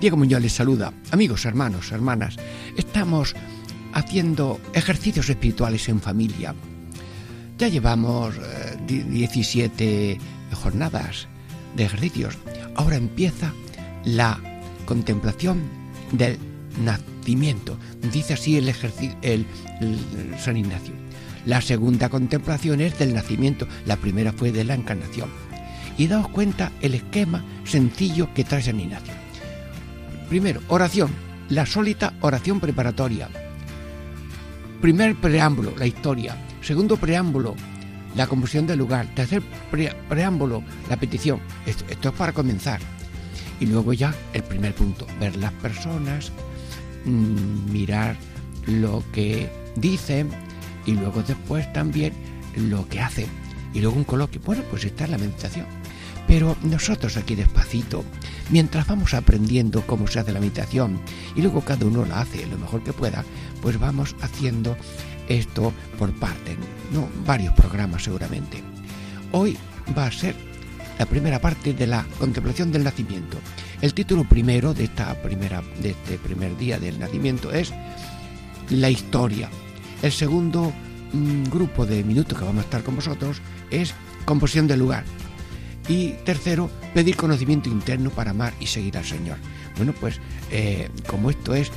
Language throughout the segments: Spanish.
Diego Muñoz les saluda. Amigos, hermanos, hermanas, estamos haciendo ejercicios espirituales en familia. Ya llevamos 17 eh, jornadas de ejercicios. Ahora empieza la contemplación del nacimiento. Dice así el, el, San Ignacio. La segunda contemplación es del nacimiento. La primera fue de la encarnación. Y daos cuenta el esquema sencillo que trae San Ignacio. Primero, oración, la sólita oración preparatoria. Primer preámbulo, la historia. Segundo preámbulo, la composición del lugar. Tercer preámbulo, la petición. Esto, es para comenzar. Y luego ya el primer punto, ver las personas, mmm, mirar lo que dicen y luego después también lo que hacen. Y luego un coloquio. Bueno, pues esta es la meditación. Pero nosotros aquí despacito, mientras vamos aprendiendo cómo se hace la meditación y luego cada uno la hace lo mejor que pueda, pues vamos haciendo esto por parte, no varios programas seguramente. Hoy va a ser la primera parte de la contemplación del nacimiento. El título primero de esta primera de este primer día del nacimiento es la historia. El segundo mm, grupo de minutos que vamos a estar con vosotros es composición del lugar. Y tercero, pedir conocimiento interno para amar y seguir al Señor. Bueno, pues eh, como esto es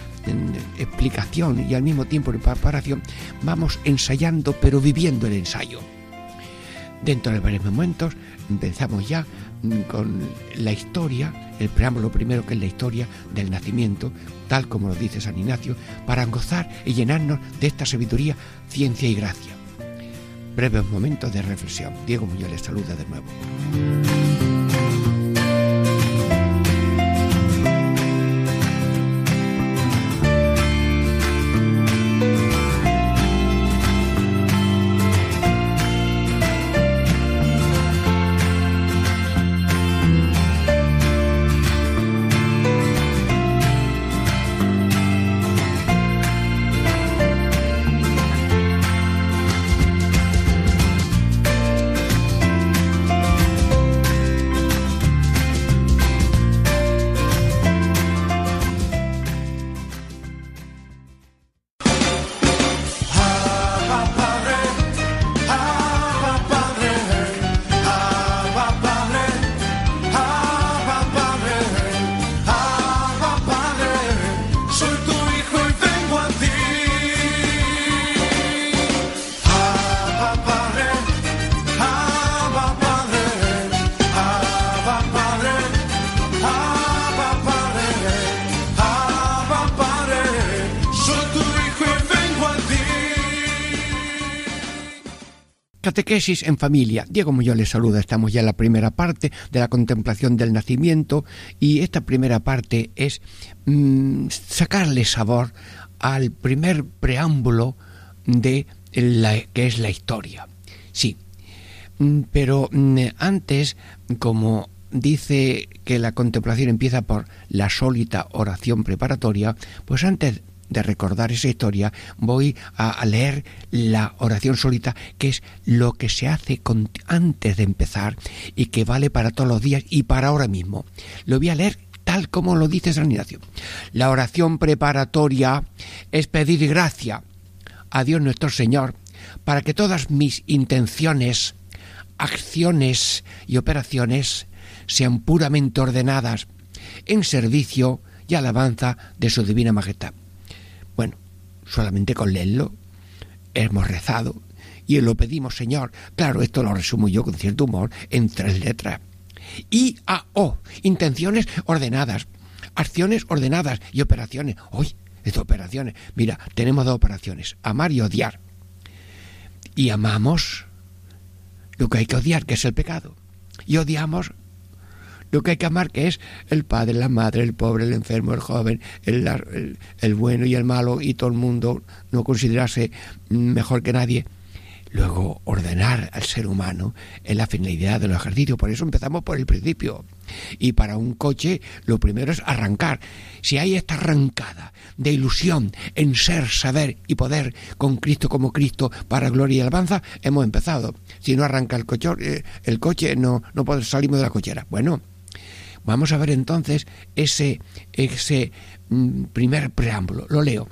explicación y al mismo tiempo preparación, vamos ensayando pero viviendo el ensayo. Dentro de varios momentos empezamos ya mm, con la historia, el preámbulo primero que es la historia del nacimiento, tal como lo dice San Ignacio, para gozar y llenarnos de esta sabiduría, ciencia y gracia breves momentos de reflexión. Diego Muñoz les saluda de nuevo. Catequesis en familia. Diego Muñoz les saluda. Estamos ya en la primera parte de la contemplación del nacimiento y esta primera parte es mm, sacarle sabor al primer preámbulo de la que es la historia. Sí, mm, pero mm, antes, como dice que la contemplación empieza por la sólita oración preparatoria, pues antes de recordar esa historia, voy a, leer la oración solita, que es lo que se hace antes de empezar y que vale para todos los días y para ahora mismo. Lo voy a leer tal como lo dice San Ignacio. La oración preparatoria es pedir gracia a Dios nuestro Señor para que todas mis intenciones, acciones y operaciones sean puramente ordenadas en servicio y alabanza de su divina majestad solamente con leerlo hemos rezado y lo pedimos, Señor. Claro, esto lo resumo yo con cierto humor en tres letras. I A O, intenciones ordenadas, acciones ordenadas y operaciones. Hoy, estas operaciones. Mira, tenemos dos operaciones, amar y odiar. Y amamos lo que hay que odiar, que es el pecado. Y odiamos lo que hay que amar que es el padre, la madre, el pobre, el enfermo, el joven, el, el bueno y el malo y todo el mundo no considerarse mejor que nadie luego ordenar al ser humano en la finalidad de los ejercicios. Por eso empezamos por el principio. Y para un coche lo primero es arrancar. Si hay esta arrancada de ilusión en ser, saber y poder con Cristo como Cristo para gloria y alabanza, hemos empezado. Si no arranca el coche, eh, el coche no, no salimos de la cochera. Bueno, vamos a ver entonces ese, ese mm, primer preámbulo. Lo leo.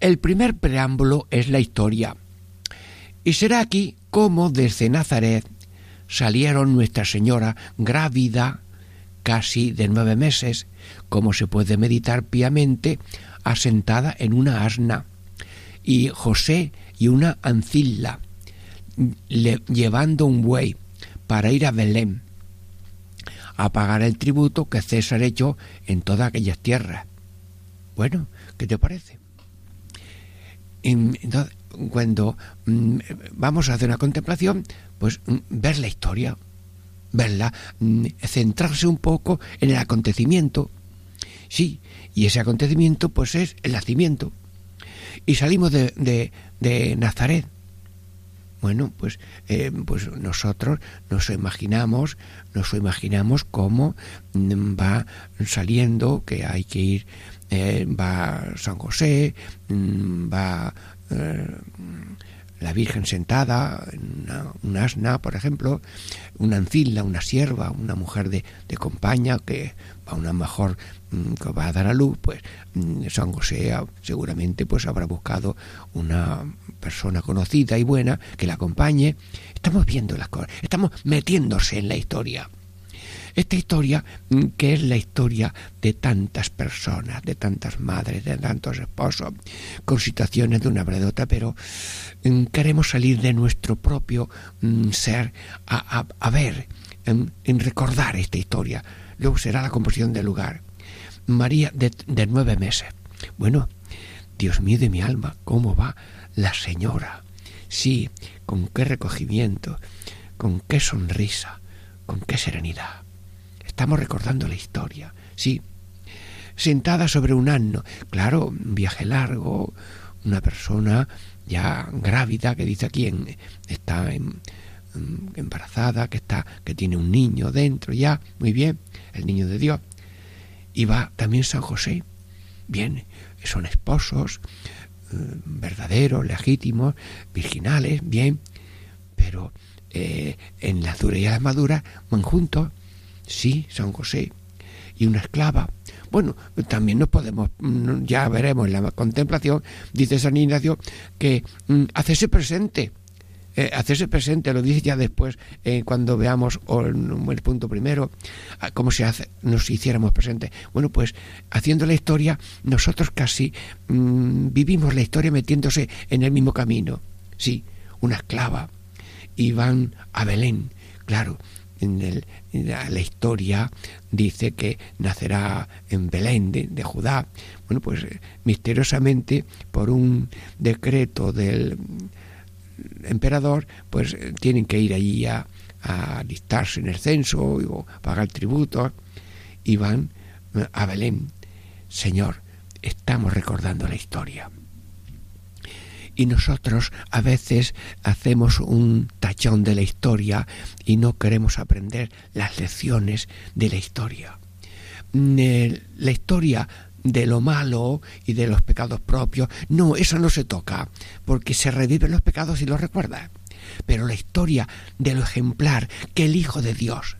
El primer preámbulo es la historia y será aquí como desde Nazaret salieron Nuestra Señora grávida casi de nueve meses, como se puede meditar piamente, asentada en una asna, y José y una ancilla, llevando un buey para ir a Belén, a pagar el tributo que César echó en todas aquellas tierras. Bueno, ¿qué te parece? Entonces, cuando mm, vamos a hacer una contemplación, pues mm, ver la historia, verla, mm, centrarse un poco en el acontecimiento. Sí, y ese acontecimiento pues es el nacimiento. Y salimos de, de, Nazaret. Bueno, pues, eh, pues nosotros nos imaginamos, nos imaginamos cómo va saliendo, que hay que ir, eh, va San José, va eh, la Virgen sentada, una, un asna, por ejemplo, una ancilla, una sierva, una mujer de, de compañía que va a una mejor mm, que va a dar a luz, pues mm, San José seguramente pues habrá buscado una persona conocida y buena que la acompañe. Estamos viendo las cosas, estamos metiéndose en la historia. Esta historia, mm, que es la historia de tantas personas, de tantas madres, de tantos esposos, con situaciones de una bredota, pero mm, queremos salir de nuestro propio mm, ser a, ver, en, recordar esta historia. Luego será la composición del lugar. María de, de nueve meses. Bueno, Dios mío de mi alma, ¿cómo va la señora? Sí, con qué recogimiento, con qué sonrisa, con qué serenidad. Estamos recordando la historia, sí. Sentada sobre un asno, claro, un viaje largo, una persona ya grávida que dice aquí está embarazada, que está que tiene un niño dentro ya, muy bien, el niño de Dios. Y va también San José. Bien, son esposos eh, verdaderos, legítimos, virginales, bien, pero eh, en la dura y la madura van juntos Sí, San José. Y una esclava. Bueno, también nos podemos, mm, ya veremos en la contemplación, dice San Ignacio, que mm, hacerse presente. Eh, hacerse presente, lo dice ya después, eh, cuando veamos el, punto primero, cómo se hace, nos hiciéramos presentes. Bueno, pues haciendo la historia, nosotros casi mm, vivimos la historia metiéndose en el mismo camino. Sí, una esclava. Y van a Belén, claro, en, la, historia dice que nacerá en Belén de, Judá. Bueno, pues eh, misteriosamente por un decreto del emperador, pues eh, tienen que ir allí a, a en el censo o pagar tributos y van eh, a Belén. Señor, estamos recordando la historia y nosotros a veces hacemos un tachón de la historia y no queremos aprender las lecciones de la historia. Mm, la historia de lo malo y de los pecados propios, no, eso no se toca, porque se reviven los pecados y los recuerda. Pero la historia de lo ejemplar que el Hijo de Dios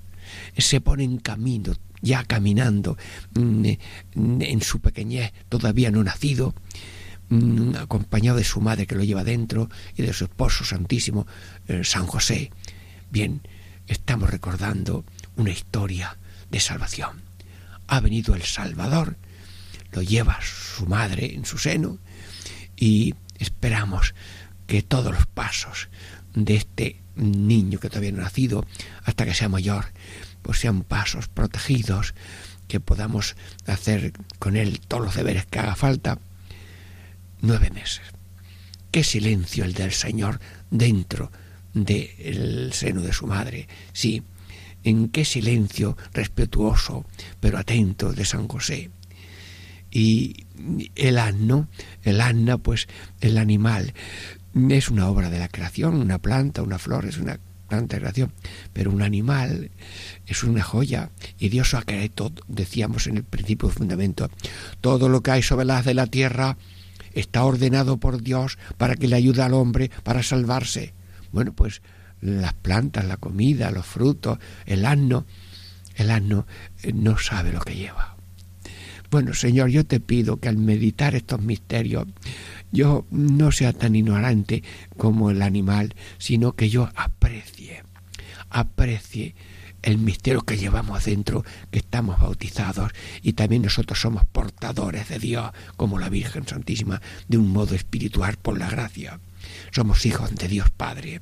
se pone en camino, ya caminando mm, en su pequeñez todavía no nacido, Mm, acompañado de su madre que lo lleva dentro y de su esposo santísimo, eh, San José. Bien, estamos recordando una historia de salvación. Ha venido el Salvador, lo lleva su madre en su seno y esperamos que todos los pasos de este niño que todavía no ha nacido hasta que sea mayor, pues sean pasos protegidos, que podamos hacer con él todos los deberes que haga falta nueve meses. Qué silencio el del Señor dentro del seno de su madre. Sí, en qué silencio respetuoso, pero atento de San José. Y el asno, el asna, pues el animal, es una obra de la creación, una planta, una flor, es una planta de creación, pero un animal es una joya y Dios ha creado decíamos en el principio de fundamento, todo lo que hay sobre la de la tierra está ordenado por Dios para que le ayude al hombre para salvarse. Bueno, pues las plantas, la comida, los frutos, el asno, el asno eh, no sabe lo que lleva. Bueno, Señor, yo te pido que al meditar estos misterios yo no sea tan ignorante como el animal, sino que yo aprecie, aprecie el misterio que llevamos dentro, que estamos bautizados y también nosotros somos portadores de Dios, como la Virgen Santísima, de un modo espiritual por la gracia. Somos hijos de Dios Padre,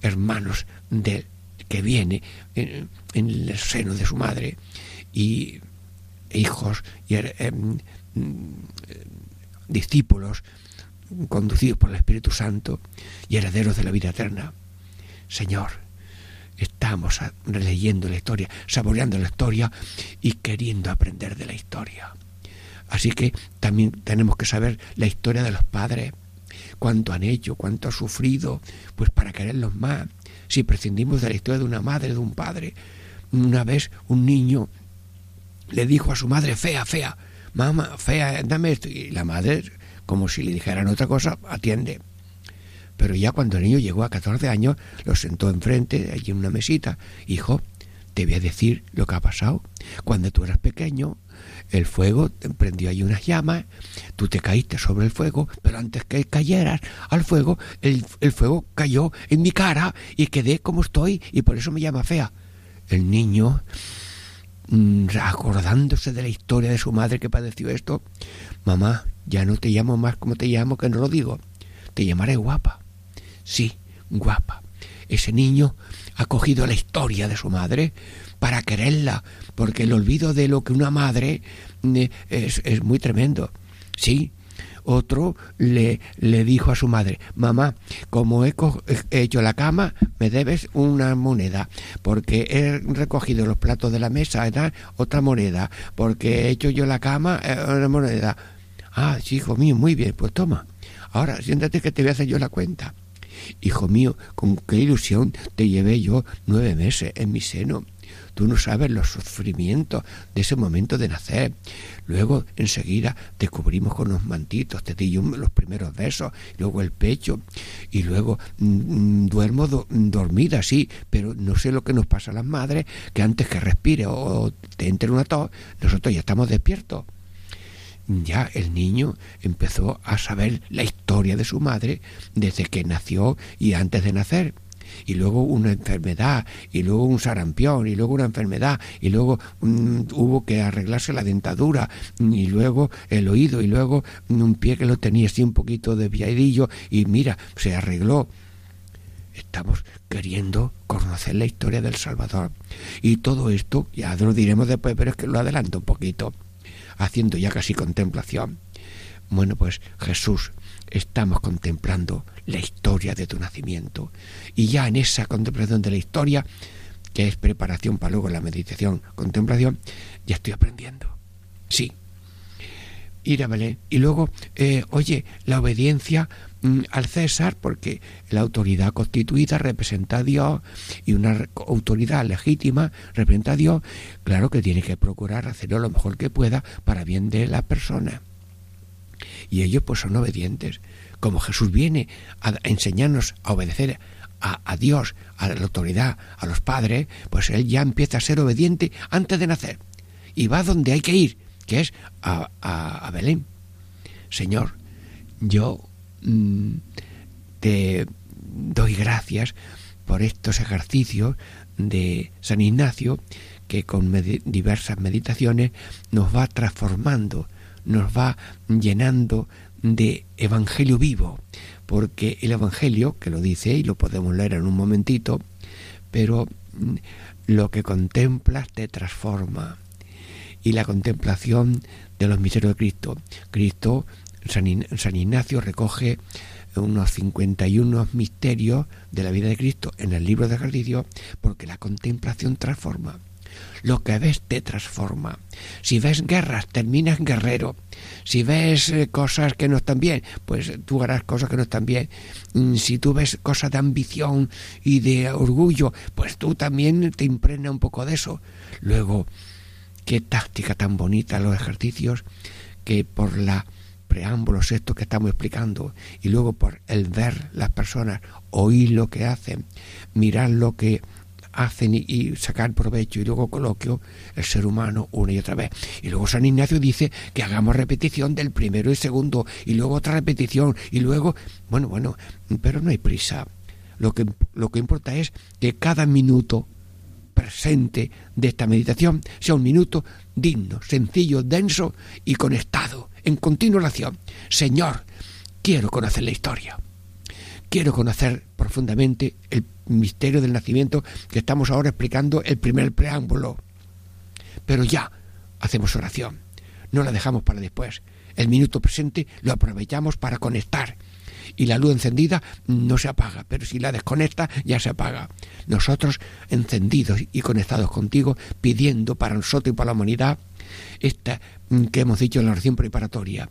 hermanos de que viene en, el seno de su madre y hijos y em, discípulos conducidos por el Espíritu Santo y herederos de la vida eterna. Señor, estamos releyendo la historia, saboreando la historia y queriendo aprender de la historia. Así que también tenemos que saber la historia de los padres, cuánto han hecho, cuánto han sufrido, pues para quererlos más. Si prescindimos de la historia de una madre, de un padre, una vez un niño le dijo a su madre, fea, fea, mamá, fea, dame esto. Y la madre, como si le dijeran otra cosa, atiende. Pero ya cuando el niño llegó a 14 años, lo sentó enfrente, allí en una mesita. Hijo, te voy a decir lo que ha pasado. Cuando tú eras pequeño, el fuego prendió ahí unas llamas, tú te caíste sobre el fuego, pero antes que cayeras al fuego, el, el fuego cayó en mi cara y quedé como estoy y por eso me llama fea. El niño, mm, acordándose de la historia de su madre que padeció esto, mamá, ya no te llamo más como te llamo, que no lo digo, te llamaré guapa. Sí, guapa. Ese niño ha cogido la historia de su madre para quererla, porque el olvido de lo que una madre eh, es, es muy tremendo. Sí, otro le, le, dijo a su madre, mamá, como he, hecho la cama, me debes una moneda, porque he recogido los platos de la mesa, otra moneda, porque he hecho yo la cama, eh, una moneda. Ah, sí, hijo mío, muy bien, pues toma. Ahora, siéntate que te voy a hacer yo la cuenta. Hijo mío, con qué ilusión te llevé yo nueve meses en mi seno. Tú no sabes los sufrimientos de ese momento de nacer. Luego, enseguida, te cubrimos con los mantitos, te di los primeros besos, luego el pecho, y luego mm, mm, duermo dormida, sí, pero no sé lo que nos pasa a las madres, que antes que respire o te entre una tos, nosotros ya estamos despiertos ya el niño empezó a saber la historia de su madre desde que nació y antes de nacer. Y luego una enfermedad, y luego un sarampión, y luego una enfermedad, y luego mm, hubo que arreglarse la dentadura, y luego el oído, y luego un pie que lo tenía así un poquito desviadillo, y mira, se arregló. Estamos queriendo conocer la historia del Salvador. Y todo esto, ya lo diremos después, pero es que lo adelanto un poquito haciendo ya casi contemplación. Bueno, pues Jesús, estamos contemplando la historia de tu nacimiento. Y ya en esa contemplación de la historia, que es preparación para luego la meditación, contemplación, ya estoy aprendiendo. Sí. Y luego, eh, oye, la obediencia Mm, al César porque la autoridad constituida representa a Dios y una autoridad legítima representa a Dios, claro que tiene que procurar hacerlo lo mejor que pueda para bien de la persona. Y ellos pues son obedientes. Como Jesús viene a enseñarnos a obedecer a, Dios, a la autoridad, a los padres, pues él ya empieza a ser obediente antes de nacer. Y va donde hay que ir, que es a, a, Belén. Señor, yo Mm, te doy gracias por estos ejercicios de San Ignacio que con diversas meditaciones nos va transformando, nos va llenando de evangelio vivo, porque el evangelio, que lo dice y lo podemos leer en un momentito, pero mm, lo que contemplas te transforma. Y la contemplación de los misterios de Cristo. Cristo San, Ignacio recoge unos 51 misterios de la vida de Cristo en el libro de ejercicio, porque la contemplación transforma. Lo que ves te transforma. Si ves guerras, terminas guerrero. Si ves eh, cosas que no están bien, pues tú harás cosas que no están bien. Mm, si tú ves cosas de ambición y de orgullo, pues tú también te impregna un poco de eso. Luego, qué táctica tan bonita los ejercicios que por la preámbulos estos que estamos explicando y luego por el ver las personas, oír lo que hacen, mirar lo que hacen y, sacar provecho y luego coloquio el ser humano una y otra vez. Y luego San Ignacio dice que hagamos repetición del primero y segundo y luego otra repetición y luego, bueno, bueno, pero no hay prisa. Lo que, lo que importa es que cada minuto presente de esta meditación sea un minuto digno, sencillo, denso y conectado, en continua oración. Señor, quiero conocer la historia. Quiero conocer profundamente el misterio del nacimiento que estamos ahora explicando el primer preámbulo. Pero ya hacemos oración, no la dejamos para después. El minuto presente lo aprovechamos para conectar. Y la luz encendida no se apaga, pero si la desconecta ya se apaga. Nosotros encendidos y conectados contigo, pidiendo para nosotros y para la humanidad esta que hemos dicho en la oración preparatoria,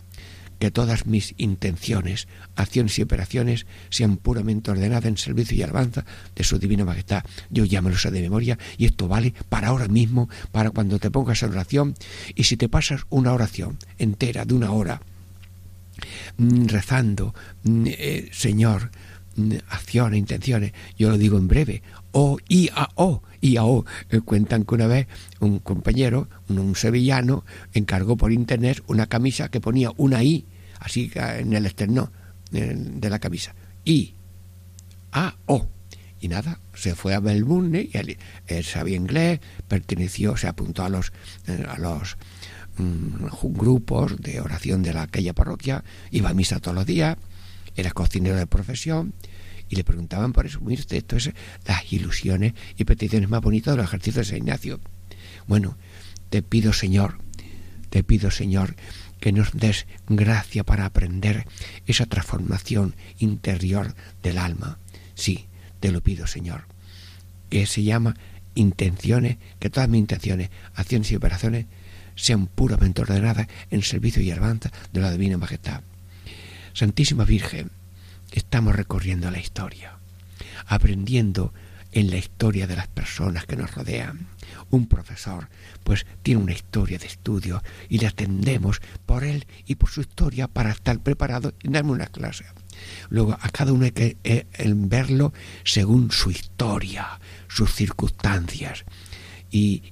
que todas mis intenciones, acciones y operaciones sean puramente ordenadas en servicio y alabanza de su divina majestad. Yo ya me de memoria y esto vale para ahora mismo, para cuando te pongas en oración y si te pasas una oración entera de una hora mm, rezando, mm, eh, Señor, mm, acciones, intenciones, yo lo digo en breve, o I a O, I a O. Eh, cuentan que una vez un compañero, un, sevillano, encargó por internet una camisa que ponía una I, así en el externo de la camisa. I A O. Y nada, se fue a Melbourne y él, sabía inglés, perteneció, se apuntó a los, eh, a los mm, grupos de oración de la, aquella parroquia, iba a misa todos los días, era cocinero de profesión y le preguntaban por es las ilusiones y peticiones más bonitas de los ejercicios de San Ignacio. Bueno, te pido, Señor, te pido, Señor, que nos des gracia para aprender esa transformación interior del alma. Sí, te lo pido, Señor. Que se llama intenciones, que todas mis intenciones, acciones y operaciones sean puramente ordenadas en servicio y alabanza de la Divina Majestad. Santísima Virgen, estamos recorriendo la historia, aprendiendo en la historia de las personas que nos rodean. Un profesor, pues, tiene una historia de estudio y le atendemos por él y por su historia para estar preparado y darme una clase. Luego, a cada uno hay que eh, verlo según su historia, sus circunstancias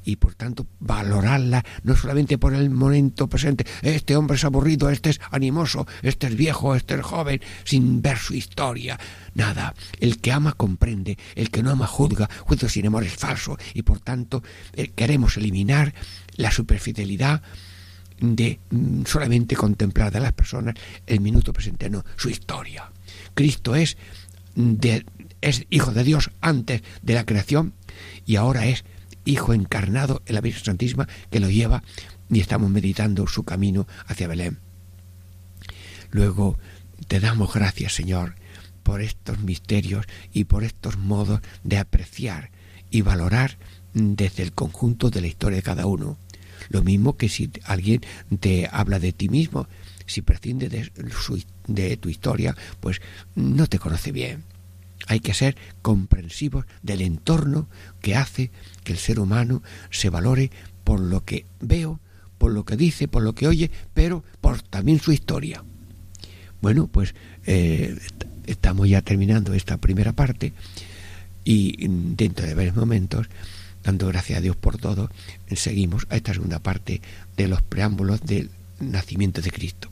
y, por tanto valorarla no solamente por el momento presente, este hombre es aburrido, este es animoso, este es viejo, este es joven, sin ver su historia. Nada, el que ama comprende, el que no ama juzga, juicio sin amor es falso y por tanto eh, queremos eliminar la superficialidad de mm, solamente contemplar de las personas el minuto presente, no, su historia. Cristo es, de, es hijo de Dios antes de la creación y ahora es Hijo encarnado en la Virgen Santísima que lo lleva y estamos meditando su camino hacia Belén. Luego, te damos gracias, Señor, por estos misterios y por estos modos de apreciar y valorar desde el conjunto de la historia de cada uno. Lo mismo que si alguien te habla de ti mismo, si prescinde de, de tu historia, pues no te conoce bien. Hay que ser comprensivos del entorno que hace que el ser humano se valore por lo que veo, por lo que dice, por lo que oye, pero por también su historia. Bueno, pues eh, estamos ya terminando esta primera parte y dentro de varios momentos, dando gracias a Dios por todo, seguimos a esta segunda parte de los preámbulos del nacimiento de Cristo.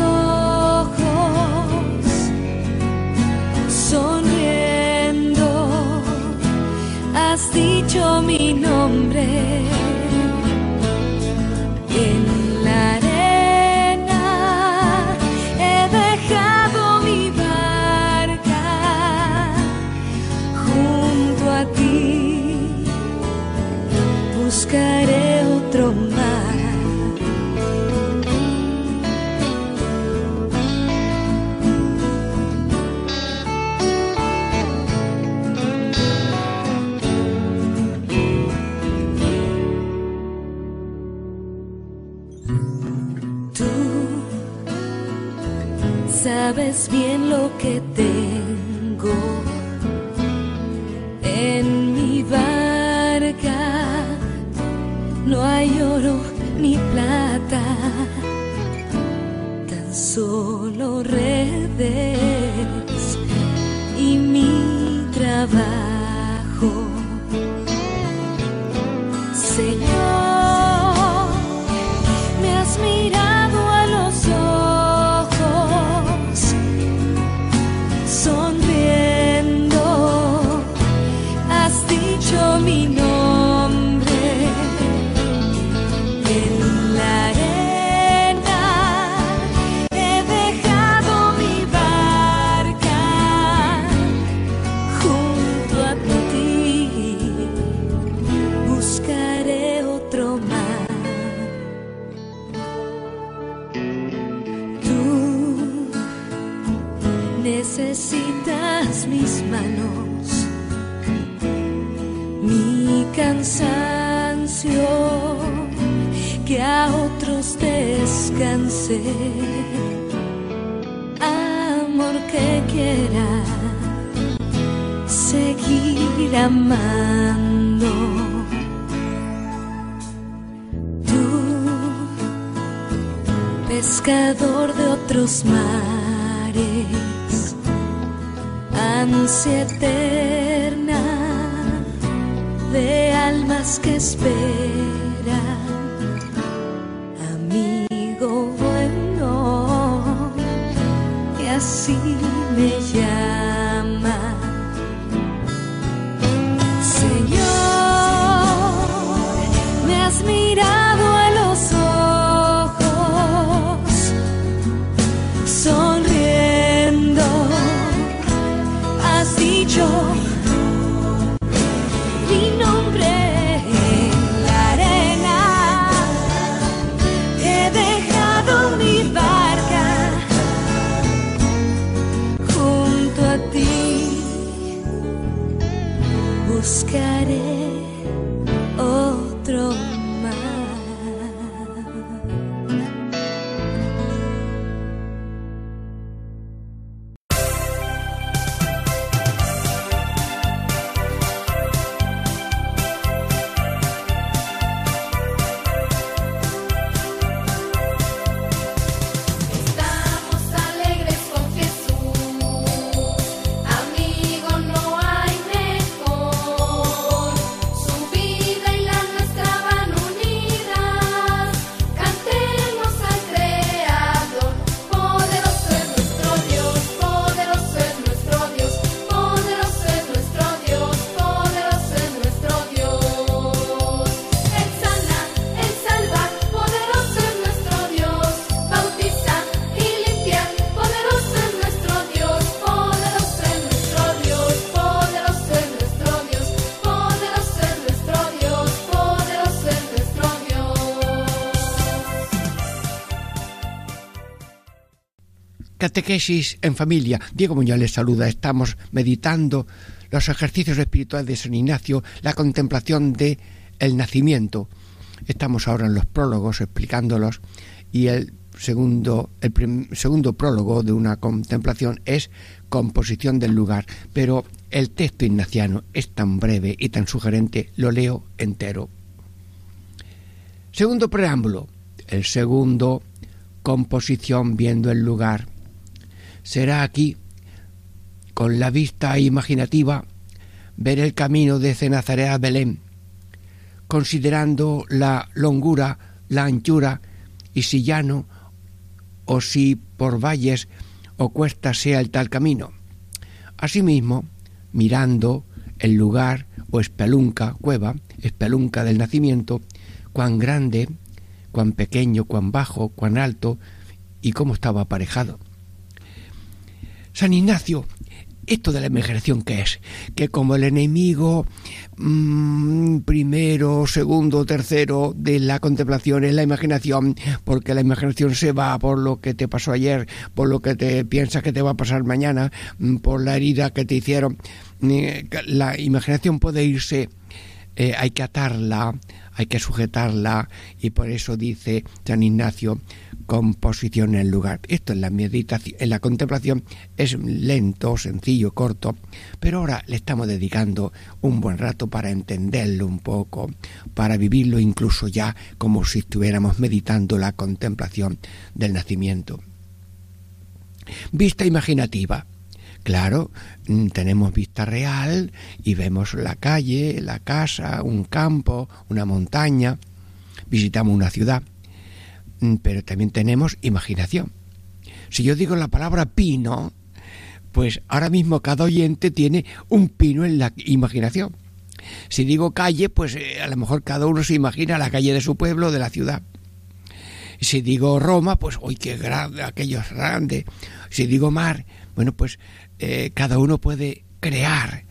dicho mi nombre. En la arena he dejado mi barca junto a ti. Buscaré otro amando. Tú, pescador de otros mares, ansia eterna de almas que esperan. Catequesis en familia. Diego Muñoz les saluda. Estamos meditando los ejercicios espirituales de San Ignacio, la contemplación de el nacimiento. Estamos ahora en los prólogos explicándolos y el segundo, el segundo prólogo de una contemplación es composición del lugar. Pero el texto ignaciano es tan breve y tan sugerente, lo leo entero. Segundo preámbulo. El segundo, composición viendo el lugar. Será aquí, con la vista imaginativa, ver el camino desde Nazaret a Belén, considerando la longura, la anchura y si llano o si por valles o cuestas sea el tal camino. Asimismo, mirando el lugar o espelunca, cueva, espelunca del nacimiento, cuán grande, cuán pequeño, cuán bajo, cuán alto y cómo estaba aparejado. San Ignacio, esto de la imaginación que es, que como el enemigo mmm, primero, segundo, tercero de la contemplación es la imaginación, porque la imaginación se va por lo que te pasó ayer, por lo que te piensas que te va a pasar mañana, mm, por la herida que te hicieron. La imaginación puede irse, eh, hay que atarla, hay que sujetarla y por eso dice San Ignacio composición en el lugar. Esto en la meditación, en la contemplación es lento, sencillo, corto, pero ahora le estamos dedicando un buen rato para entenderlo un poco, para vivirlo incluso ya como si estuviéramos meditando la contemplación del nacimiento. Vista imaginativa. Claro, mm, tenemos vista real y vemos la calle, la casa, un campo, una montaña, visitamos una ciudad, pero también tenemos imaginación. Si yo digo la palabra pino, pues ahora mismo cada oyente tiene un pino en la imaginación. Si digo calle, pues eh, a lo mejor cada uno se imagina la calle de su pueblo, de la ciudad. Si digo Roma, pues hoy qué grande, aquello es grande. Si digo mar, bueno, pues eh, cada uno puede crear,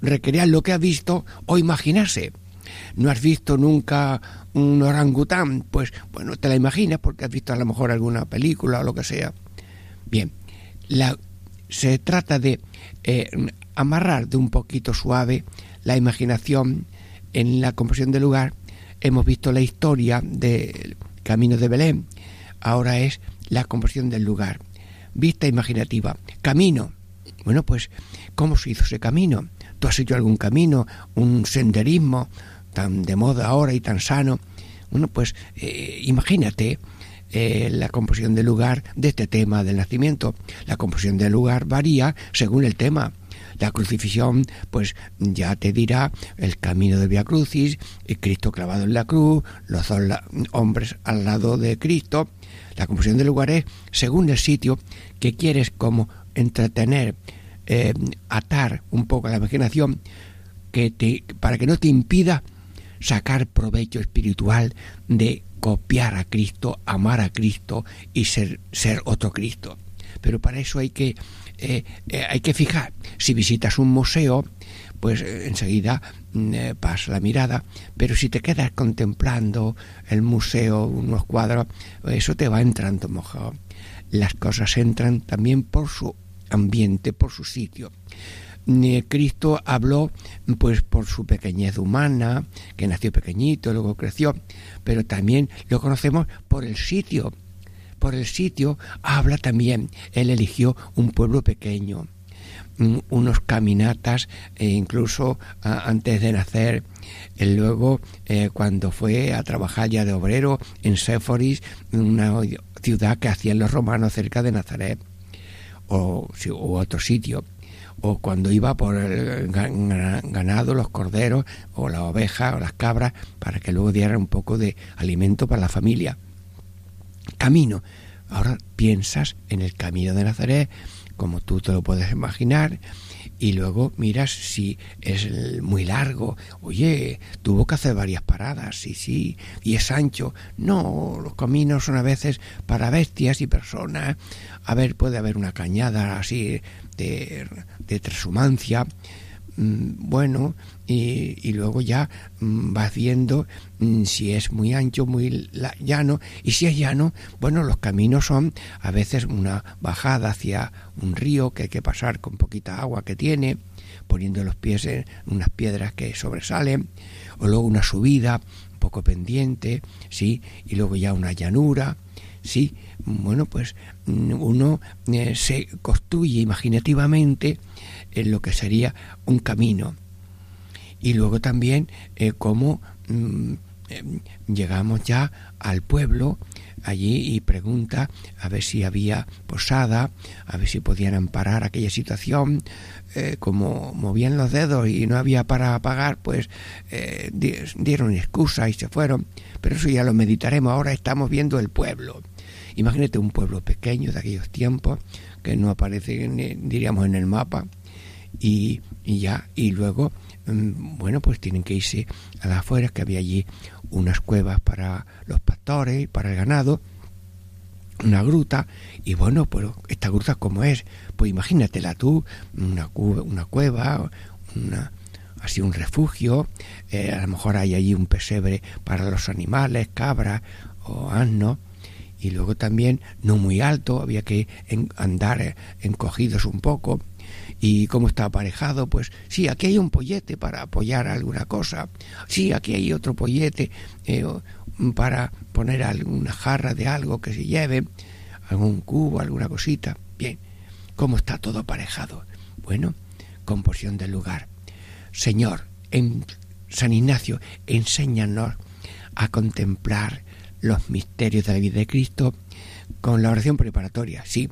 recrear lo que ha visto o imaginarse. No has visto nunca un orangután, pues bueno, te la imaginas porque has visto a lo mejor alguna película o lo que sea. Bien, se trata de eh, amarrar de un poquito suave la imaginación en la composición del lugar. Hemos visto la historia del Camino de Belén, ahora es la composición del lugar vista imaginativa. Camino. Bueno, pues, ¿cómo se hizo ese camino? ¿Tú has hecho algún camino, un senderismo tan de moda ahora y tan sano? Bueno, pues eh, imagínate eh, la composición del lugar de este tema del nacimiento. La composición del lugar varía según el tema. La crucifixión, pues ya te dirá el camino de Via Crucis, el Cristo clavado en la cruz, los dos hombres al lado de Cristo, la composición de lugares según el sitio que quieres como entretener, eh, atar un poco la imaginación que te, para que no te impida sacar provecho espiritual de copiar a Cristo, amar a Cristo y ser, ser otro Cristo. Pero para eso hay que, eh, eh, hay que fijar. Si visitas un museo, pues enseguida mm, eh, pasa la mirada, pero si te quedas contemplando el museo, unos cuadros, eso te va entrando mojado. Las cosas entran también por su ambiente, por su sitio. Cristo habló pues por su pequeñez humana, que nació pequeñito, luego creció, pero también lo conocemos por el sitio. Por el sitio habla también, él eligió un pueblo pequeño unos caminatas e incluso antes de nacer. Luego eh, cuando fue a trabajar ya de obrero en Séforis una ciudad que hacían los romanos cerca de Nazaret o, otro sitio o cuando iba por el ganado, los corderos o la oveja o las cabras para que luego diera un poco de alimento para la familia. Camino. Ahora piensas en el camino de Nazaret, como tú te lo puedes imaginar, y luego miras si es muy largo. Oye, tuvo que hacer varias paradas, sí, sí, y es ancho. No, los caminos son a veces para bestias y personas. A ver, puede haber una cañada así de, de. Mm, bueno, y, luego ya mm, vas viendo mm, si es muy ancho, muy llano, y si es llano, bueno, los caminos son a veces una bajada hacia un río que hay que pasar con poquita agua que tiene, poniendo los pies en unas piedras que sobresalen, o luego una subida un poco pendiente, sí, y luego ya una llanura, sí, bueno, pues uno eh, se construye imaginativamente en lo que sería un camino. Y luego también eh, cómo mm, eh, llegamos ya al pueblo allí y pregunta a ver si había posada, a ver si podían amparar aquella situación. Eh, como movían los dedos y no había para pagar, pues eh, dieron excusa y se fueron. Pero eso ya lo meditaremos. Ahora estamos viendo el pueblo. Imagínate un pueblo pequeño de aquellos tiempos que no aparece, diríamos, en el mapa. Y, y ya, y luego, mm, bueno, pues tienen que irse a las afueras, que había allí unas cuevas para los pastores para el ganado, una gruta, y bueno, pues esta gruta como es, pues imagínatela tú, una, cueva, una, así un refugio, eh, a lo mejor hay allí un pesebre para los animales, cabras o asnos, y luego también no muy alto, había que andar encogidos un poco, y cómo está aparejado, pues sí, aquí hay un pollete para apoyar alguna cosa, sí, aquí hay otro pollete eh, para poner alguna jarra de algo que se lleve, algún cubo, alguna cosita. Bien, ¿cómo está todo aparejado? Bueno, composición del lugar. Señor, en San Ignacio, enséñanos a contemplar los misterios de la vida de Cristo con la oración preparatoria, sí,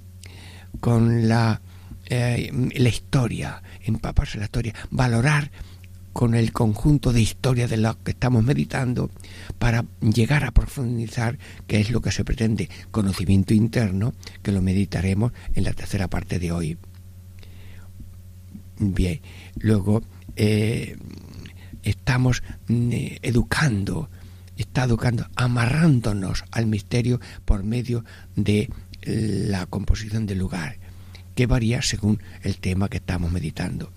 con la eh, la historia, empaparse la historia, valorar con el conjunto de historia de lo que estamos meditando para llegar a profundizar qué es lo que se pretende, conocimiento interno, que lo meditaremos en la tercera parte de hoy. Bien, luego eh, estamos mm, educando, está educando, amarrándonos al misterio por medio de la composición del lugar que varía según el tema que estamos meditando.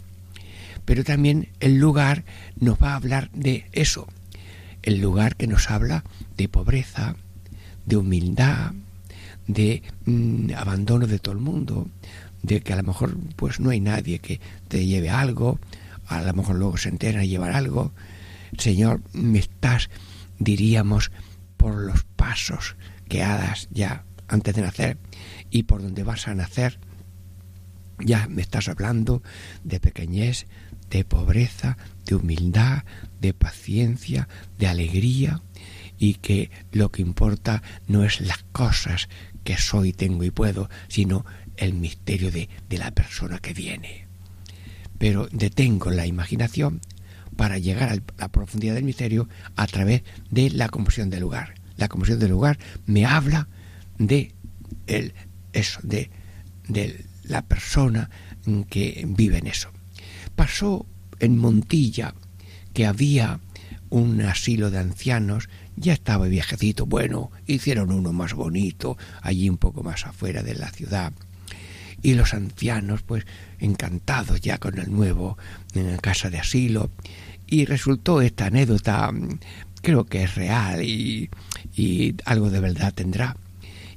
Pero también el lugar nos va a hablar de eso, el lugar que nos habla de pobreza, de humildad, de mm, abandono de todo el mundo, de que a lo mejor pues no hay nadie que te lleve algo, a lo mejor luego se entera a llevar algo. Señor, me estás, diríamos, por los pasos que hagas ya antes de nacer y por donde vas a nacer, ya me estás hablando de pequeñez, de pobreza, de humildad, de paciencia, de alegría y que lo que importa no es las cosas que soy, tengo y puedo, sino el misterio de, de la persona que viene. Pero detengo la imaginación para llegar a la profundidad del misterio a través de la composición del lugar. La composición del lugar me habla de el, eso, de, del la persona que vive en eso. Pasó en Montilla que había un asilo de ancianos, ya estaba viejecito, bueno, hicieron uno más bonito, allí un poco más afuera de la ciudad. Y los ancianos, pues, encantados ya con el nuevo en la casa de asilo. Y resultó esta anécdota, creo que es real y, y algo de verdad tendrá.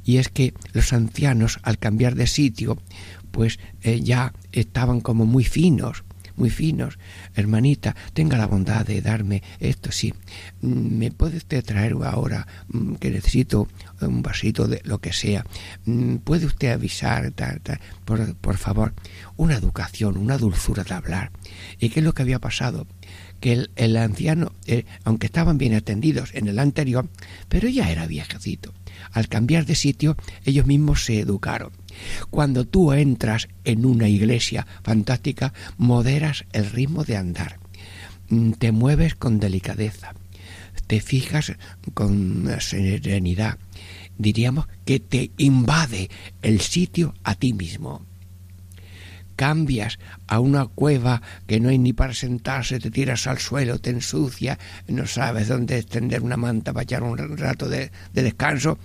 Y es que los ancianos, al cambiar de sitio, pues eh, ya estaban como muy finos, muy finos. Hermanita, tenga la bondad de darme esto, sí. ¿Me puede usted traer ahora mm, que necesito un vasito de lo que sea? Mm, ¿Puede usted avisar, Por, por favor? Una educación, una dulzura de hablar. ¿Y qué es lo que había pasado? que el, anciano, eh, aunque estaban bien atendidos en el anterior, pero ya era viejecito. Al cambiar de sitio, ellos mismos se educaron. Cuando tú entras en una iglesia fantástica, moderas el ritmo de andar, mm, te mueves con delicadeza, te fijas con serenidad, diríamos que te invade el sitio a ti mismo. Cambias a una cueva que no hay ni para sentarse, te tiras al suelo, te ensucia, no sabes dónde extender una manta para echar un rato de, de descanso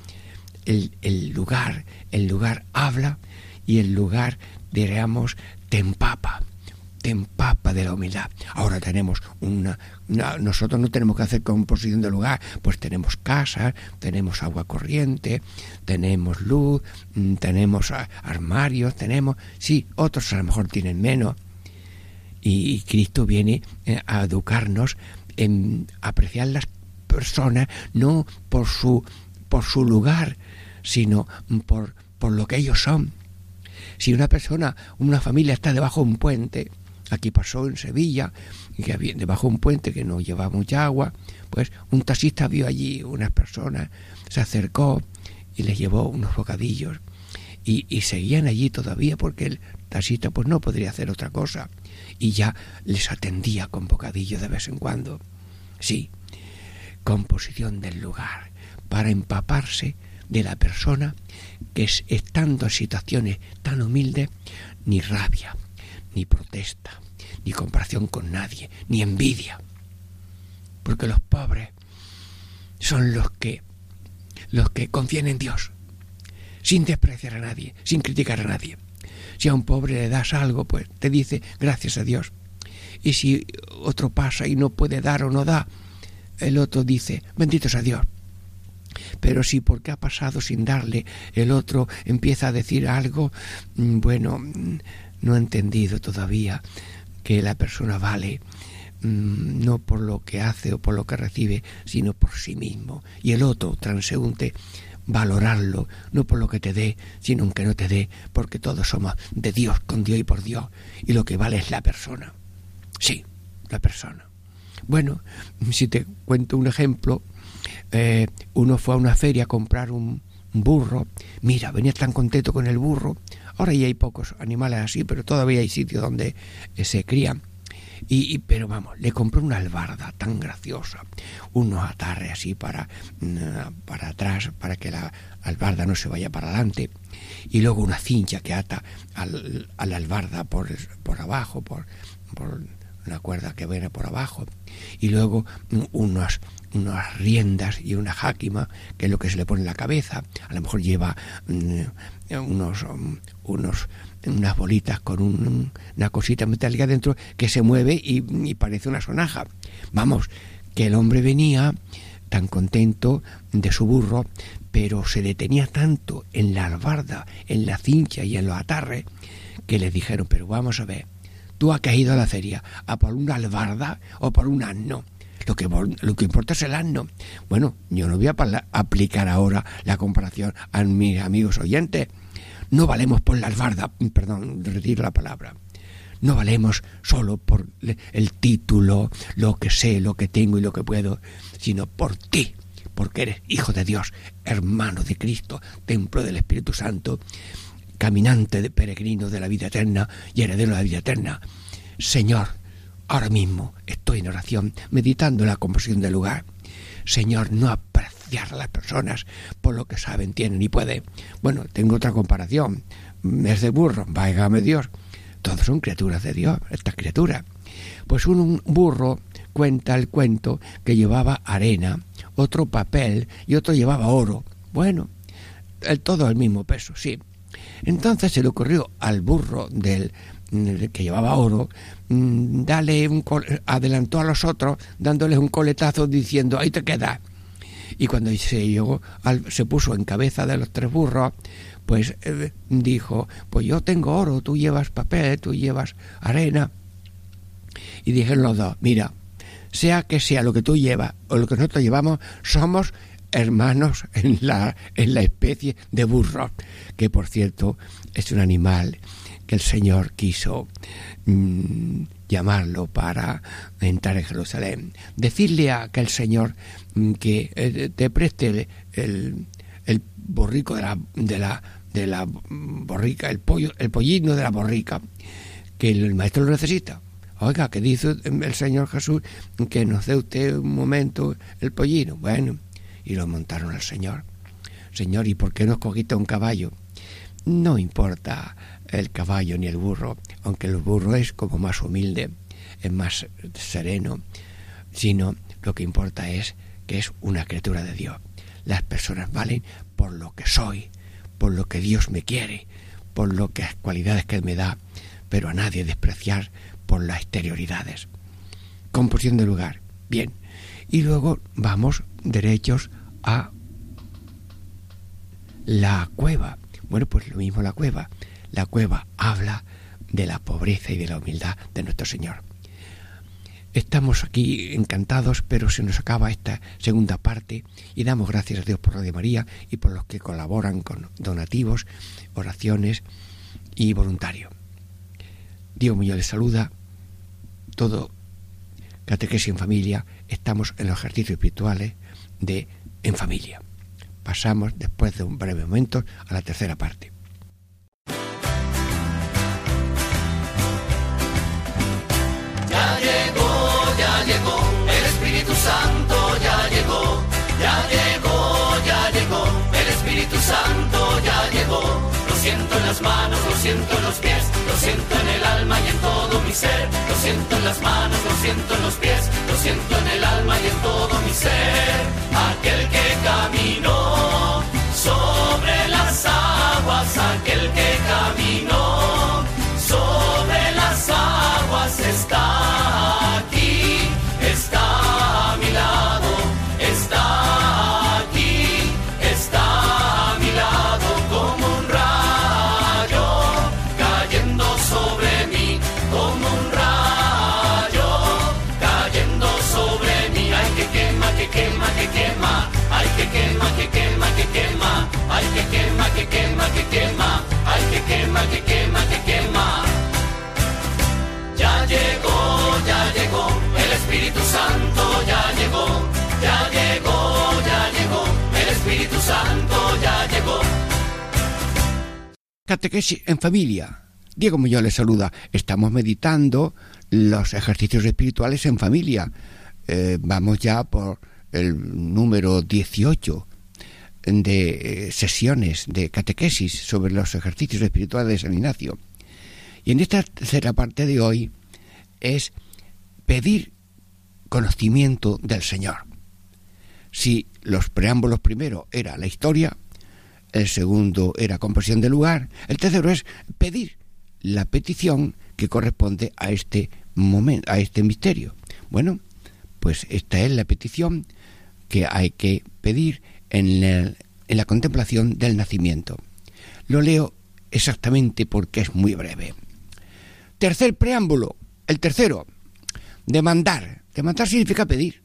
el, lugar, el lugar habla y el lugar, diríamos, te empapa, te empapa de la humildad. Ahora tenemos una, nosotros no tenemos que hacer composición de lugar, pues tenemos casas, tenemos agua corriente, tenemos luz, mm, tenemos armarios, tenemos, sí, otros a lo mejor tienen menos. Y, Cristo viene eh, a educarnos en apreciar las personas no por su por su lugar, sino por, por lo que ellos son. Si una persona, una familia está debajo de un puente, Aquí pasó en Sevilla, que había, debajo de un puente que no llevaba mucha agua, pues un taxista vio allí unas personas, se acercó y les llevó unos bocadillos. Y, y seguían allí todavía porque el taxista pues no podría hacer otra cosa. Y ya les atendía con bocadillo de vez en cuando. Sí, composición del lugar, para empaparse de la persona que es, estando en situaciones tan humildes, ni rabia, ni protesta, ni comparación con nadie, ni envidia. Porque los pobres son los que los que confían en Dios, sin despreciar a nadie, sin criticar a nadie. Si a un pobre le das algo, pues te dice gracias a Dios. Y si otro pasa y no puede dar o no da, el otro dice bendito sea Dios. Pero si porque ha pasado sin darle, el otro empieza a decir algo, mm, bueno, mm, no ha entendido todavía que la persona vale mm, no por lo que hace o por lo que recibe, sino por sí mismo. Y el otro, transeúnte, valorarlo, no por lo que te dé, sino aunque no te dé, porque todos somos de Dios, con Dios y por Dios, y lo que vale es la persona. Sí, la persona. Bueno, si te cuento un ejemplo, eh, uno fue a una feria a comprar un, burro, mira, venía tan contento con el burro, ahora ya hay pocos animales así, pero todavía hay sitios donde eh, se crían. Y, pero vamos, le compró una albarda tan graciosa, unos atarres así para, mm, para atrás, para que la albarda no se vaya para adelante, y luego una cincha que ata al, a la albarda por, por abajo, por una cuerda que viene por abajo, y luego mm, unas, unas riendas y una jáquima, que es lo que se le pone en la cabeza, a lo mejor lleva mm, unos, um, unos unas bolitas con un, una cosita metálica dentro que se mueve y, y, parece una sonaja. Vamos, que el hombre venía tan contento de su burro, pero se detenía tanto en la albarda, en la cincha y en los atarres, que le dijeron, pero vamos a ver, tú has caído a la feria, ¿a por una albarda o por un asno? Lo que, lo que importa es el asno. Bueno, yo no voy a aplicar ahora la comparación a mis amigos oyentes no valemos por la albarda, perdón, retiro la palabra. No valemos solo por el título, lo que sé, lo que tengo y lo que puedo, sino por ti, porque eres hijo de Dios, hermano de Cristo, templo del Espíritu Santo, caminante de peregrino de la vida eterna y heredero de la vida eterna. Señor, ahora mismo estoy en oración, meditando en la composición del lugar. Señor, no apreciar a las personas por lo que saben, tienen y pueden. Bueno, tengo otra comparación. Es de burro, váigame Dios. Todos son criaturas de Dios, estas criaturas. Pues un burro cuenta el cuento que llevaba arena, otro papel y otro llevaba oro. Bueno, el todo el mismo peso, sí. Entonces se le ocurrió al burro del que llevaba oro, dale un adelantó a los otros dándoles un coletazo diciendo ahí te quedas y cuando se llegó se puso en cabeza de los tres burros pues eh, dijo pues yo tengo oro tú llevas papel tú llevas arena y dijeron los dos mira sea que sea lo que tú llevas o lo que nosotros llevamos somos hermanos en la en la especie de burro que por cierto es un animal que el Señor quiso mmm, llamarlo para entrar en Jerusalén. Decirle a aquel Señor mmm, que eh, te preste el, el, el, borrico de la, de la, de la borrica, el pollo, el pollino de la borrica, que el maestro lo necesita. Oiga, que dice el Señor Jesús que nos dé usted un momento el pollino. Bueno, y lo montaron al Señor. Señor, ¿y por qué nos cogiste un caballo? No importa el caballo ni el burro, aunque el burro es como más humilde, es más sereno, sino lo que importa es que es una criatura de Dios. Las personas valen por lo que soy, por lo que Dios me quiere, por lo que las cualidades que Él me da, pero a nadie despreciar por las exterioridades. Composición de lugar. Bien. Y luego vamos derechos a la cueva. Bueno, pues lo mismo la cueva. La cueva habla de la pobreza y de la humildad de nuestro Señor. Estamos aquí encantados, pero se nos acaba esta segunda parte y damos gracias a Dios por Radio María y por los que colaboran con donativos, oraciones y voluntarios. Diego Muñoz les saluda todo catequesis en familia, estamos en los ejercicios espirituales de en familia. Pasamos después de un breve momento a la tercera parte. Ya llegó, ya llegó, el Espíritu Santo ya llegó, ya llegó, ya llegó, el Espíritu Santo ya llegó. Lo siento en las manos, lo siento en los pies, lo siento en el alma y en todo mi ser. Lo siento en las manos, lo siento en los pies, lo siento en el alma y en todo mi ser. Aquel que caminó sobre las aguas, aquel que caminó Catequesis en familia. Diego Muñoz les saluda. Estamos meditando los ejercicios espirituales en familia. Eh, vamos ya por el número 18 de eh, sesiones de catequesis sobre los ejercicios espirituales de San Ignacio. Y en esta tercera parte de hoy es pedir conocimiento del Señor. Si los preámbulos primero era la historia, el segundo era compresión del lugar, el tercero es pedir la petición que corresponde a este momento, a este misterio. Bueno, pues esta es la petición que hay que pedir en la, en la contemplación del nacimiento. Lo leo exactamente porque es muy breve. Tercer preámbulo, el tercero, demandar. Demandar significa pedir.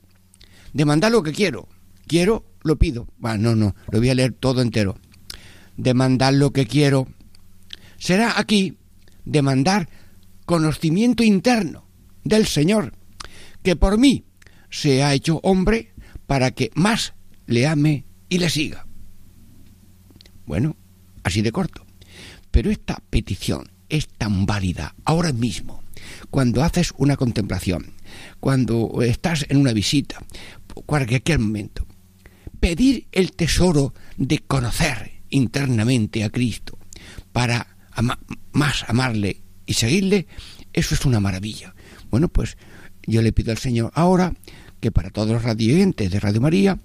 Demandar lo que quiero. Quiero, lo pido. Bueno, no, no, lo voy a leer todo entero. Demandar lo que quiero. Será aquí demandar conocimiento interno del Señor, que por mí se ha hecho hombre para que más le ame y le siga. Bueno, así de corto. Pero esta petición es tan válida ahora mismo, cuando haces una contemplación, cuando estás en una visita, cualquier momento. Pedir el tesoro de conocer internamente a Cristo para ama más amarle y seguirle, eso es una maravilla. Bueno, pues yo le pido al Señor ahora que para todos los radioyentes de Radio María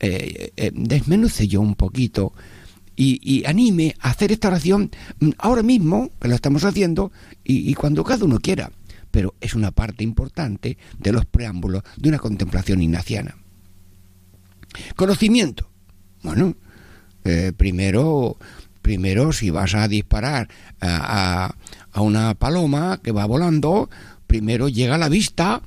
eh, eh, desmenuce yo un poquito y, anime a hacer esta oración ahora mismo, que lo estamos haciendo, y, y cuando cada uno quiera. Pero es una parte importante de los preámbulos de una contemplación ignaciana. Conocimiento. Bueno, eh, primero, primero si vas a disparar a, a, una paloma que va volando, primero llega a la vista,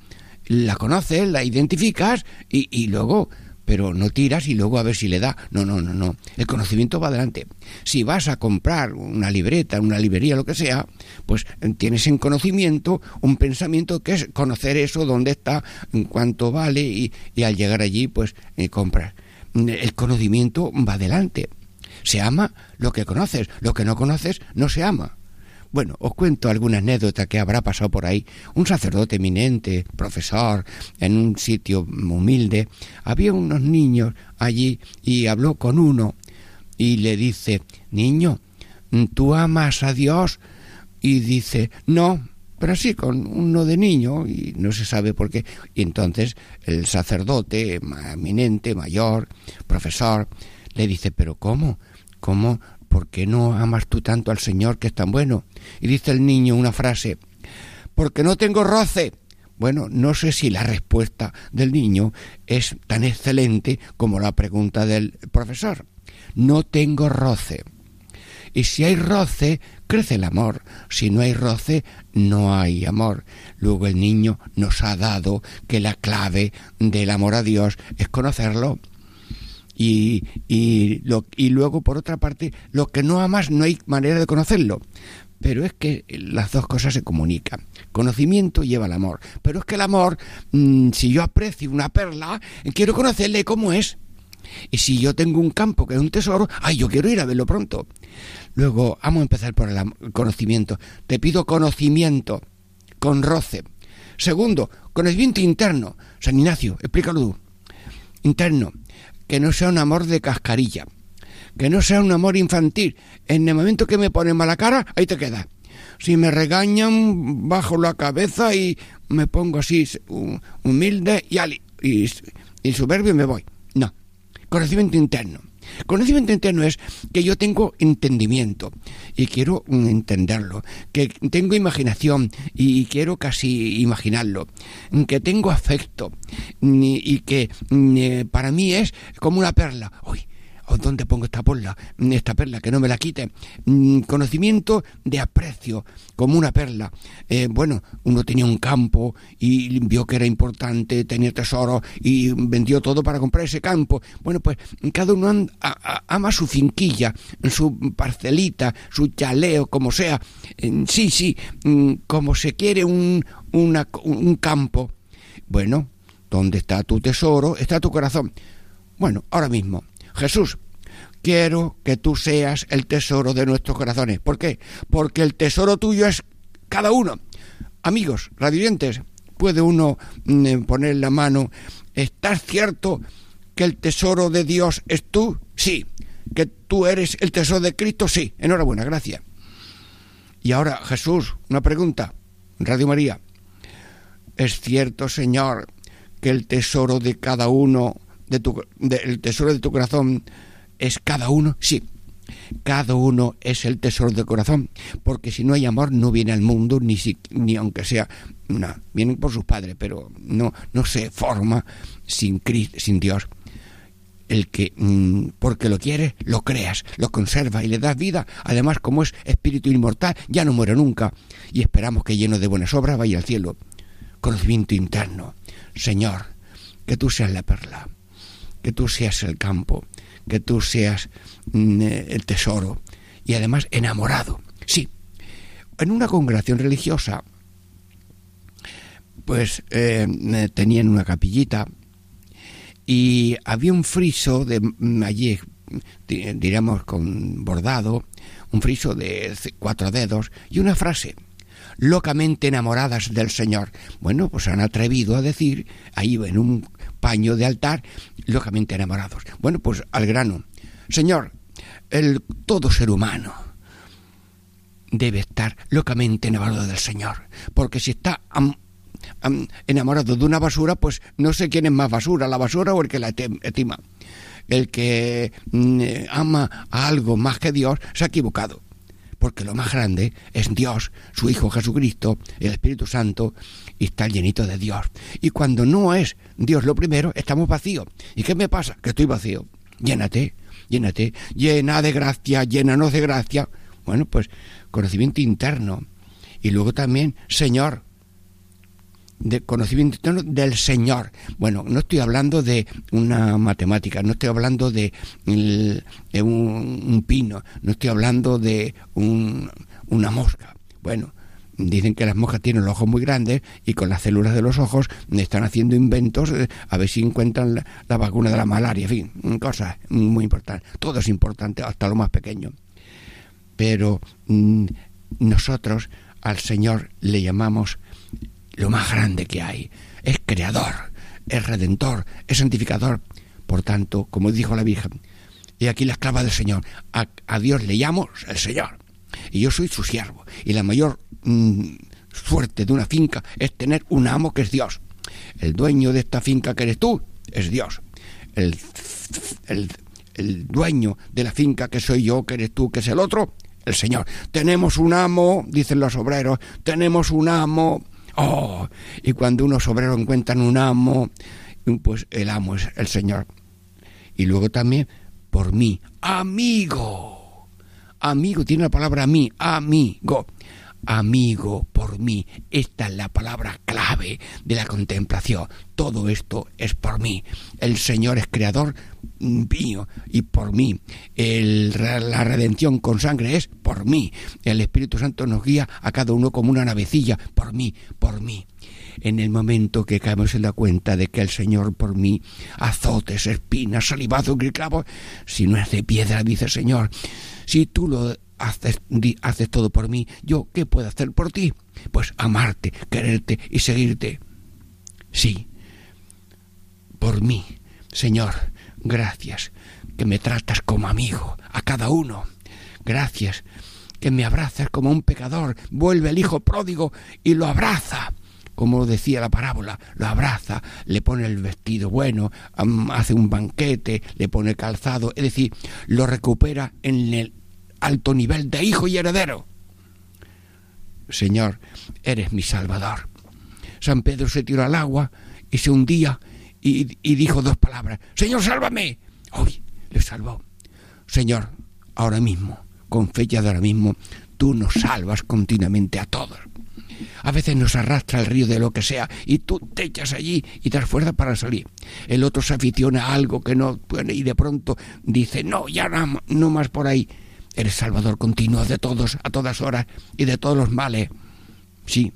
la conoces, la identificas y, y luego pero no tiras y luego a ver si le da. No, no, no, no. El conocimiento va adelante. Si vas a comprar una libreta, una librería, lo que sea, pues tienes en conocimiento un pensamiento que es conocer eso, dónde está, cuánto vale y, y al llegar allí, pues eh, compras. El conocimiento va adelante. Se ama lo que conoces, lo que no conoces no se ama. Bueno, os cuento alguna anécdota que habrá pasado por ahí. Un sacerdote eminente, profesor, en un sitio humilde, había unos niños allí y habló con uno y le dice, niño, ¿tú amas a Dios? Y dice, no, pero así con uno de niño y no se sabe por qué. Y entonces el sacerdote eminente, mayor, profesor, le dice, pero ¿cómo? ¿Cómo ¿por qué no amas tú tanto al Señor que es tan bueno? Y dice el niño una frase, porque no tengo roce. Bueno, no sé si la respuesta del niño es tan excelente como la pregunta del profesor. No tengo roce. Y si hay roce, crece el amor. Si no hay roce, no hay amor. Luego el niño nos ha dado que la clave del amor a Dios es conocerlo y, y, lo, y luego, por otra parte, lo que no amas no hay manera de conocerlo. Pero es que las dos cosas se comunican. Conocimiento lleva al amor. Pero es que el amor, mm, si yo aprecio una perla, quiero conocerle cómo es. Y si yo tengo un campo que es un tesoro, ay, yo quiero ir a verlo pronto. Luego, vamos a empezar por el conocimiento. Te pido conocimiento, con roce. Segundo, conocimiento interno. San Ignacio, explícalo tú. Interno, que no sea un amor de cascarilla, que no sea un amor infantil. En el momento que me ponen mala cara, ahí te quedas. Si me regañan, bajo la cabeza y me pongo así hu- humilde y, ali- y, y soberbio y me voy. No, conocimiento interno. Conocimiento interno es que yo tengo entendimiento y quiero mm, entenderlo, que tengo imaginación y quiero casi imaginarlo, que tengo afecto mm, y que mm, eh, para mí es como una perla. Uy, ¿o ¿Dónde pongo esta perla? Mm, Esta perla, que no me la quite. Mm, Conocimiento de aprecio, como una perla. Eh, bueno, uno tenía un campo y vio que era importante, tenía tesoro y vendió todo para comprar ese campo. Bueno, pues cada uno ama su finquilla, su parcelita, su chaleo, como sea. Eh, Sí, sí, mm, como se quiere un, un campo. Bueno, donde está tu tesoro, está tu corazón. Bueno, ahora mismo, Jesús, quiero que tú seas el tesoro de nuestros corazones. ¿Por qué? Porque el tesoro tuyo es cada uno. Amigos, radiantes, puede uno mm, poner la mano. ¿Estás cierto que el tesoro de Dios es tú? Sí. ¿Que tú eres el tesoro de Cristo? Sí. Enhorabuena, gracias. Y ahora, Jesús, una pregunta. Radio María. ¿Es cierto, Señor, que el tesoro de cada uno, de tu, de- el tesoro de tu corazón es cada uno? Sí. Cada uno es el tesoro del corazón, porque si no hay amor no viene al mundo, ni, si- ni aunque sea, no, vienen por sus padres, pero no, no se forma sin, Cris- sin Dios. El que, mm, porque lo quieres, lo creas, lo conservas y le das vida. Además, como es espíritu inmortal, ya no muere nunca. Y esperamos que lleno de buenas obras vaya al cielo. Conocimiento interno. Señor, que tú seas la perla, que tú seas el campo, que tú seas mm, el tesoro y además enamorado. Sí, en una congregación religiosa, pues eh, tenían una capillita y había un friso de mm, allí, di- diríamos con bordado, un friso de cuatro dedos y una frase locamente enamoradas del Señor. Bueno, pues han atrevido a decir ahí en un paño de altar, locamente enamorados. Bueno, pues al grano. Señor, el todo ser humano debe estar locamente enamorado del Señor, porque si está am- am- enamorado de una basura, pues no sé quién es más basura, la basura o el que la estima. El que mm, ama a algo más que Dios se ha equivocado porque lo más grande es Dios, su Hijo Jesucristo, el Espíritu Santo, y está llenito de Dios. Y cuando no es Dios lo primero, estamos vacíos. ¿Y qué me pasa? Que estoy vacío. Llénate, llénate, llena de gracia, llénanos de gracia. Bueno, pues conocimiento interno. Y luego también, Señor, de conocimiento interno del Señor. Bueno, no estoy hablando de una matemática, no estoy hablando de, un, un pino, no estoy hablando de un- una mosca. Bueno, dicen que las moscas tienen los ojos muy grandes y con las células de los ojos están haciendo inventos a ver si encuentran la, vacuna de la malaria, en fin, cosas muy importantes. Todo es importante, hasta lo más pequeño. Pero mm, nosotros al Señor le llamamos lo más grande que hay. Es creador, es redentor, es santificador. Por tanto, como dijo la Virgen, y aquí la esclava del Señor, a, a Dios le llamo el Señor. Y yo soy su siervo. Y la mayor mm, suerte de una finca es tener un amo que es Dios. El dueño de esta finca que eres tú es Dios. El, el, dueño de la finca que soy yo, que eres tú, que es el otro, el Señor. Tenemos un amo, dicen los obreros, tenemos un amo. Oh, y cuando unos obreros encuentran un amo, pues el amo es el Señor. Y luego también por mí, amigo. Amigo, tiene la palabra mí, amigo. Amigo por mí. Esta es la palabra clave de la contemplación. Todo esto es por mí. El Señor es creador mío y por mí. El- la redención con sangre es por mí. El Espíritu Santo nos guía a cada uno como una navecilla, por mí, por mí. En el momento que caemos en la cuenta de que el Señor por mí, azotes, espinas, salivazo y si no es de piedra, dice el Señor, si tú lo haces, todo por mí, yo qué puedo hacer por ti? Pues amarte, quererte y seguirte. Sí, por mí, Señor, gracias, que me tratas como amigo a cada uno. Gracias, que me abrazas como un pecador. Vuelve el hijo pródigo y lo abraza. Como decía la parábola, lo abraza, le pone el vestido bueno, hace un banquete, le pone calzado, es decir, lo recupera en el alto nivel de hijo y heredero. Señor, eres mi salvador. San Pedro se tiró al agua y se hundía y, y dijo dos palabras. Señor, sálvame. Hoy le salvó. Señor, ahora mismo, con fecha de ahora mismo, tú nos salvas continuamente a todos. A veces nos arrastra el río de lo que sea y tú te echas allí y das fuerza para salir. El otro se aficiona a algo que no puede y de pronto dice, no, ya no, no más por ahí. Eres salvador continuo de todos, a todas horas y de todos los males. Sí,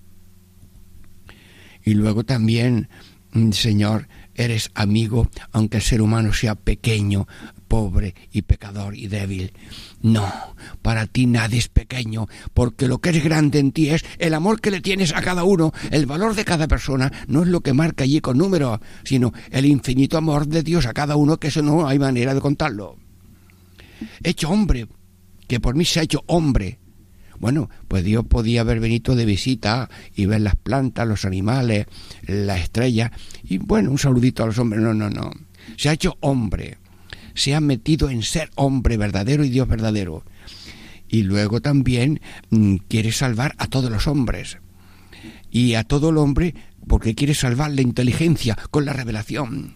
y luego también, mm, Señor, eres amigo, aunque el ser humano sea pequeño, pobre y pecador y débil. No, para ti nadie es pequeño, porque lo que es grande en ti es el amor que le tienes a cada uno, el valor de cada persona, no es lo que marca allí con números, sino el infinito amor de Dios a cada uno, que eso no hay manera de contarlo. Hecho hombre, que por mí se ha hecho hombre, bueno, pues Dios podía haber venido de visita y ver las plantas, los animales, las estrellas, y bueno, un saludito a los hombres. No, no, no. Se ha hecho hombre. Se ha metido en ser hombre verdadero y Dios verdadero. Y luego también mm, quiere salvar a todos los hombres. Y a todo el hombre porque quiere salvar la inteligencia con la revelación,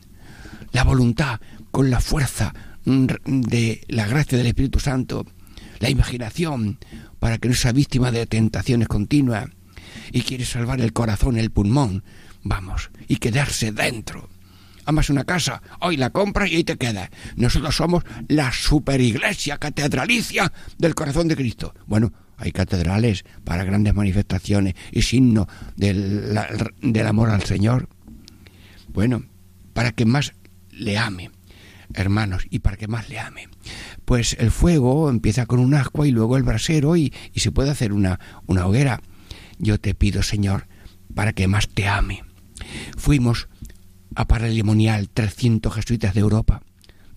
la voluntad con la fuerza mm, de la gracia del Espíritu Santo, la imaginación para que no sea víctima de tentaciones continuas y quiere salvar el corazón, el pulmón, vamos, y quedarse dentro. Amas una casa, hoy la compras y ahí te quedas. Nosotros somos la superiglesia catedralicia del corazón de Cristo. Bueno, hay catedrales para grandes manifestaciones y signo del, del amor al Señor. Bueno, para que más le ame, hermanos, y para que más le ame. Pues el fuego empieza con un ascua y luego el brasero y, y se puede hacer una, una hoguera. Yo te pido, Señor, para que más te ame. Fuimos a Paralimonial 300 jesuitas de Europa,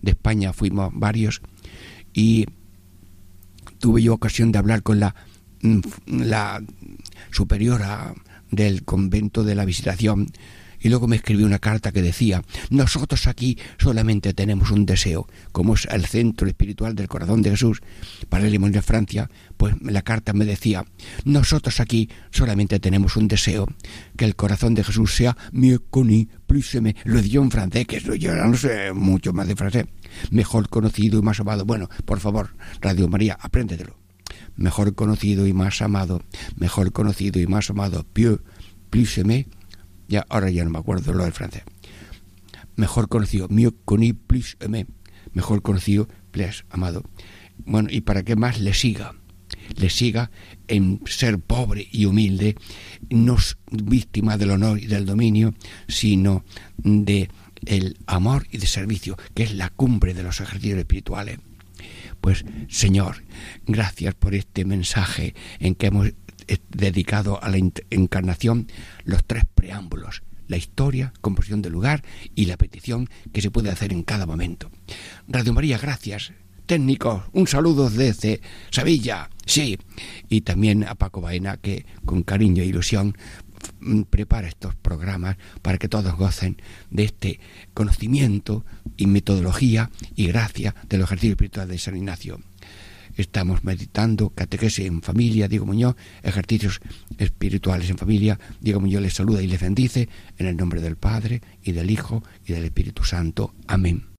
de España fuimos varios, y tuve yo ocasión de hablar con la, mm, la superiora del convento de la visitación y luego me escribió una carta que decía, nosotros aquí solamente tenemos un deseo, como es el centro espiritual del corazón de Jesús, para el de Francia, pues la carta me decía, nosotros aquí solamente tenemos un deseo, que el corazón de Jesús sea mieux connu, plus aimé, lo dio en francés, que yo no sé mucho más de francés, mejor conocido y más amado. Bueno, por favor, Radio María, apréndetelo. Mejor conocido y más amado, mejor conocido y más amado, pieux, plus ya ahora ya no me acuerdo lo del francés. Mejor conocido, mieux connu, plus aimé, mejor conocido, plus amado. Bueno, y para que más le siga, le siga en ser pobre y humilde, no víctima del honor y del dominio, sino de el amor y de servicio, que es la cumbre de los ejercicios espirituales. Pues, Señor, gracias por este mensaje en que hemos dedicado a la encarnación los tres preámbulos, la historia, composición del lugar y la petición que se puede hacer en cada momento. Radio María, gracias. Técnicos, un saludo desde Sevilla, sí, y también a Paco Baena que con cariño e ilusión mm, prepara estos programas para que todos gocen de este conocimiento y metodología y gracia del ejercicio espiritual de San Ignacio. Estamos meditando catequesis en familia, Diego Muñoz, ejercicios espirituales en familia. Diego Muñoz les saluda y les bendice en el nombre del Padre y del Hijo y del Espíritu Santo. Amén.